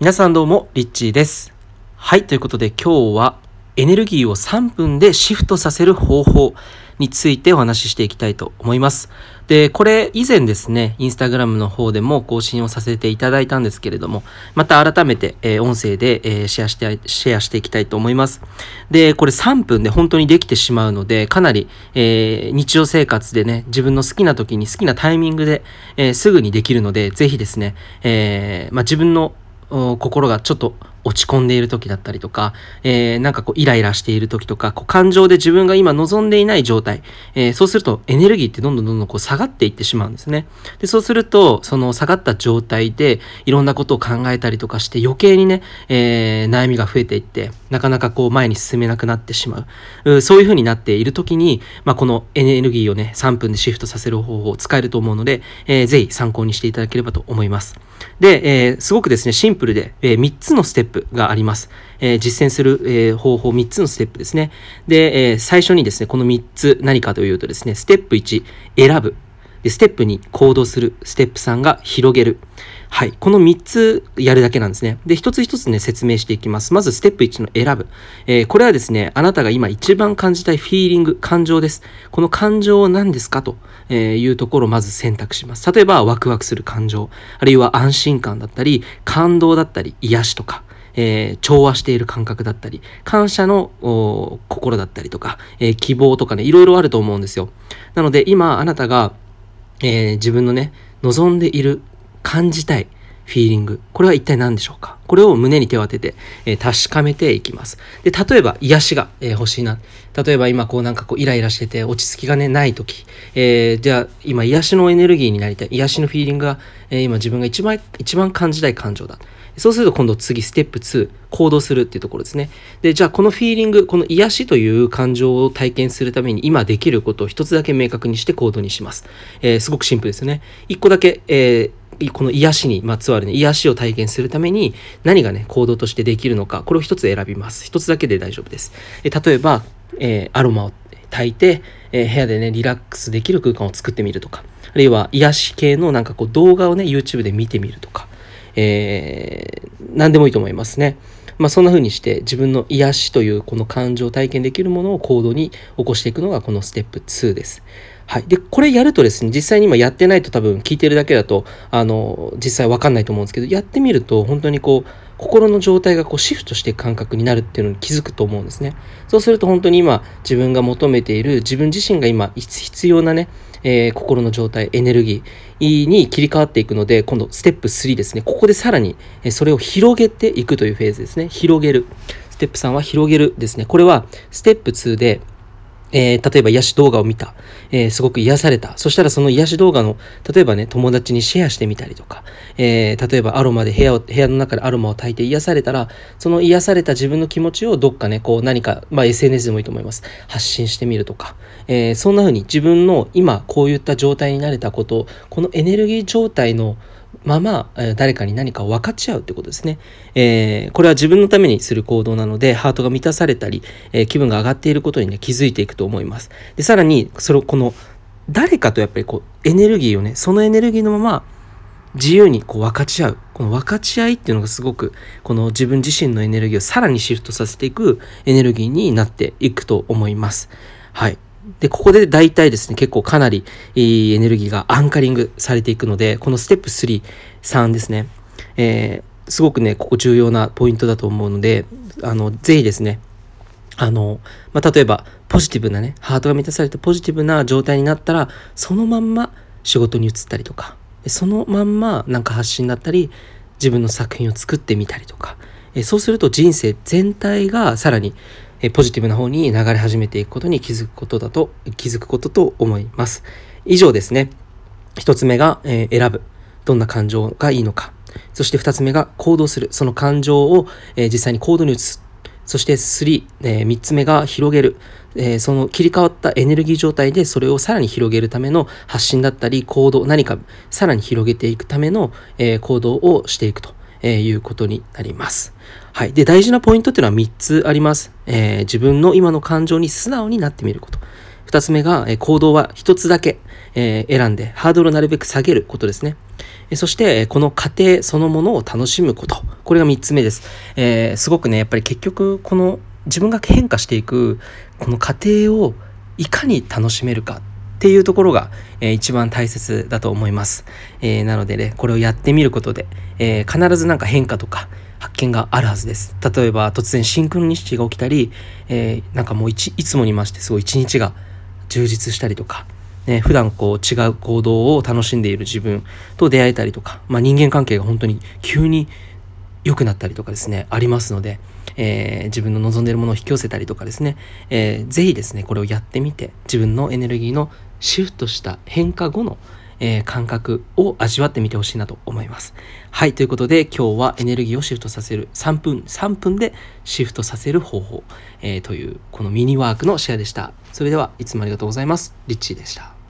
皆さんどうも、リッチーです。はい、ということで今日はエネルギーを3分でシフトさせる方法についてお話ししていきたいと思います。で、これ以前ですね、インスタグラムの方でも更新をさせていただいたんですけれども、また改めて、えー音声で、えーシェアして、シェアしていきたいと思います。で、これ3分で本当にできてしまうので、かなり、えー日常生活でね、自分の好きな時に好きなタイミングで、えすぐにできるので、ぜひですね、えまあ、自分の心がちょっと落ち込んでいる時だったりとか、えーなんかこうイライラしている時とか、こう感情で自分が今望んでいない状態、えーそうするとエネルギーってどんどんどんどんこう下がっていってしまうんですね。で、そうすると、その下がった状態でいろんなことを考えたりとかして余計にね、えー悩みが増えていって、なかなかこう前に進めなくなってしまう。うそういう風になっている時に、まあ、このエネルギーをね、3分でシフトさせる方法を使えると思うので、えーぜひ参考にしていただければと思います。で、えーすごくですね、シンプルで、え3つのステップがあります。えー実践する、え方法3つのステップですね。で、え最初にですね、この3つ何かというとですね、ステップ1、選ぶ。で、ステップ2、行動する。ステップ3が広げる。はい。この3つやるだけなんですね。で、一つ一つね、説明していきます。まず、ステップ1の選ぶ。えーこれはですね、あなたが今一番感じたいフィーリング、感情です。この感情は何ですかというところをまず選択します。例えば、ワクワクする感情、あるいは安心感だったり、感動だったり、癒しとか、えー調和している感覚だったり、感謝の心だったりとか、えー希望とかね、いろいろあると思うんですよ。なので、今、あなたが、えー自分のね、望んでいる、感じたい、フィーリング。これは一体何でしょうか？これを胸に手を当てて、えー確かめていきます。で、例えば、癒しが、えー欲しいな。例えば今、こうなんかこうイライラしてて、落ち着きがね、ない時。えーじゃあ、今、癒しのエネルギーになりたい。癒しのフィーリングが、えー今自分が一番、一番感じたい感情だ。そうすると今度次、ステップ2、行動するっていうところですね。で、じゃあこのフィーリング、この癒しという感情を体験するために今できることを一つだけ明確にして行動にします。えーすごくシンプルですよね。一個だけ、えーこの癒しにまつわるね、癒しを体験するために何がね、行動としてできるのか、これを一つ選びます。一つだけで大丈夫です。え例えば、えーアロマを炊いて、えー部屋でね、リラックスできる空間を作ってみるとか、あるいは癒し系のなんかこう動画をね、YouTube で見てみるとか、えー何でもいいと思いますね。まあそんな風にして自分の癒しというこの感情を体験できるものを行動に起こしていくのがこのステップ2です。はい。で、これやるとですね、実際に今やってないと多分聞いてるだけだと、あの、実際わかんないと思うんですけど、やってみると本当にこう、心の状態がこうシフトしていく感覚になるっていうのに気づくと思うんですね。そうすると本当に今自分が求めている自分自身が今必要なね、えー心の状態、エネルギーに切り替わっていくので、今度ステップ3ですね。ここでさらにそれを広げていくというフェーズですね。広げる。ステップ3は広げるですね。これはステップ2で、えー例えば癒し動画を見た、えーすごく癒された。そしたらその癒し動画の、例えばね、友達にシェアしてみたりとか、えー例えばアロマで部屋を、部屋の中でアロマを焚いて癒されたら、その癒された自分の気持ちをどっかね、こう何か、まあ SNS でもいいと思います。発信してみるとか、えそんな風に自分の今こういった状態になれたことを、このエネルギー状態のまま、誰かに何かを分かち合うってことですね。えーこれは自分のためにする行動なので、ハートが満たされたり、えー気分が上がっていることにね、気づいていくと思います。で、さらに、それをこの、誰かとやっぱりこう、エネルギーをね、そのエネルギーのまま、自由にこう分かち合う。この分かち合いっていうのがすごく、この自分自身のエネルギーをさらにシフトさせていくエネルギーになっていくと思います。はい。で、ここで大体ですね、結構かなりエネルギーがアンカリングされていくので、このステップ3、3ですね。えーすごくね、ここ重要なポイントだと思うので、あの、ぜひですね、あの、まあ、例えば、ポジティブなね、ハートが満たされてポジティブな状態になったら、そのまんま仕事に移ったりとか、そのまんまなんか発信だったり、自分の作品を作ってみたりとか、えそうすると人生全体がさらにえポジティブな方に流れ始めていくことに気づくことだと、気づくことと思います。以上ですね。一つ目が、えー選ぶ。どんな感情がいいのか。そして二つ目が行動する。その感情を、えー実際に行動に移す。そして3、えー三つ目が広げる。えーその切り替わったエネルギー状態でそれをさらに広げるための発信だったり行動、何かさらに広げていくための、えー行動をしていくと。えーいうことになります。はい。で、大事なポイントっていうのは3つあります。えー自分の今の感情に素直になってみること。2つ目が、え行動は1つだけ、え選んで、ハードルをなるべく下げることですね。えそして、この過程そのものを楽しむこと。これが3つ目です。え、すごくね、やっぱり結局、この自分が変化していく、この過程をいかに楽しめるかっていうところが、えー、一番大切だと思います。えー、なのでね、これをやってみることで、えー、必ずなんか変化とか発見があるはずです。例えば突然シンクロニシティが起きたり、えなんかもういつもにましてすごい一日が充実したりとか、ね、普段こう違う行動を楽しんでいる自分と出会えたりとか、まあ、人間関係が本当に急に良くなったりとかですね、ありますので、えー、自分の望んでいるものを引き寄せたりとかですね、えー、ぜひですね、これをやってみて、自分のエネルギーのシフトした変化後の、えー、感覚を味わってみてほしいなと思います。はい、ということで今日はエネルギーをシフトさせる3分、3分でシフトさせる方法、えー、というこのミニワークのシェアでした。それではいつもありがとうございます。リッチーでした。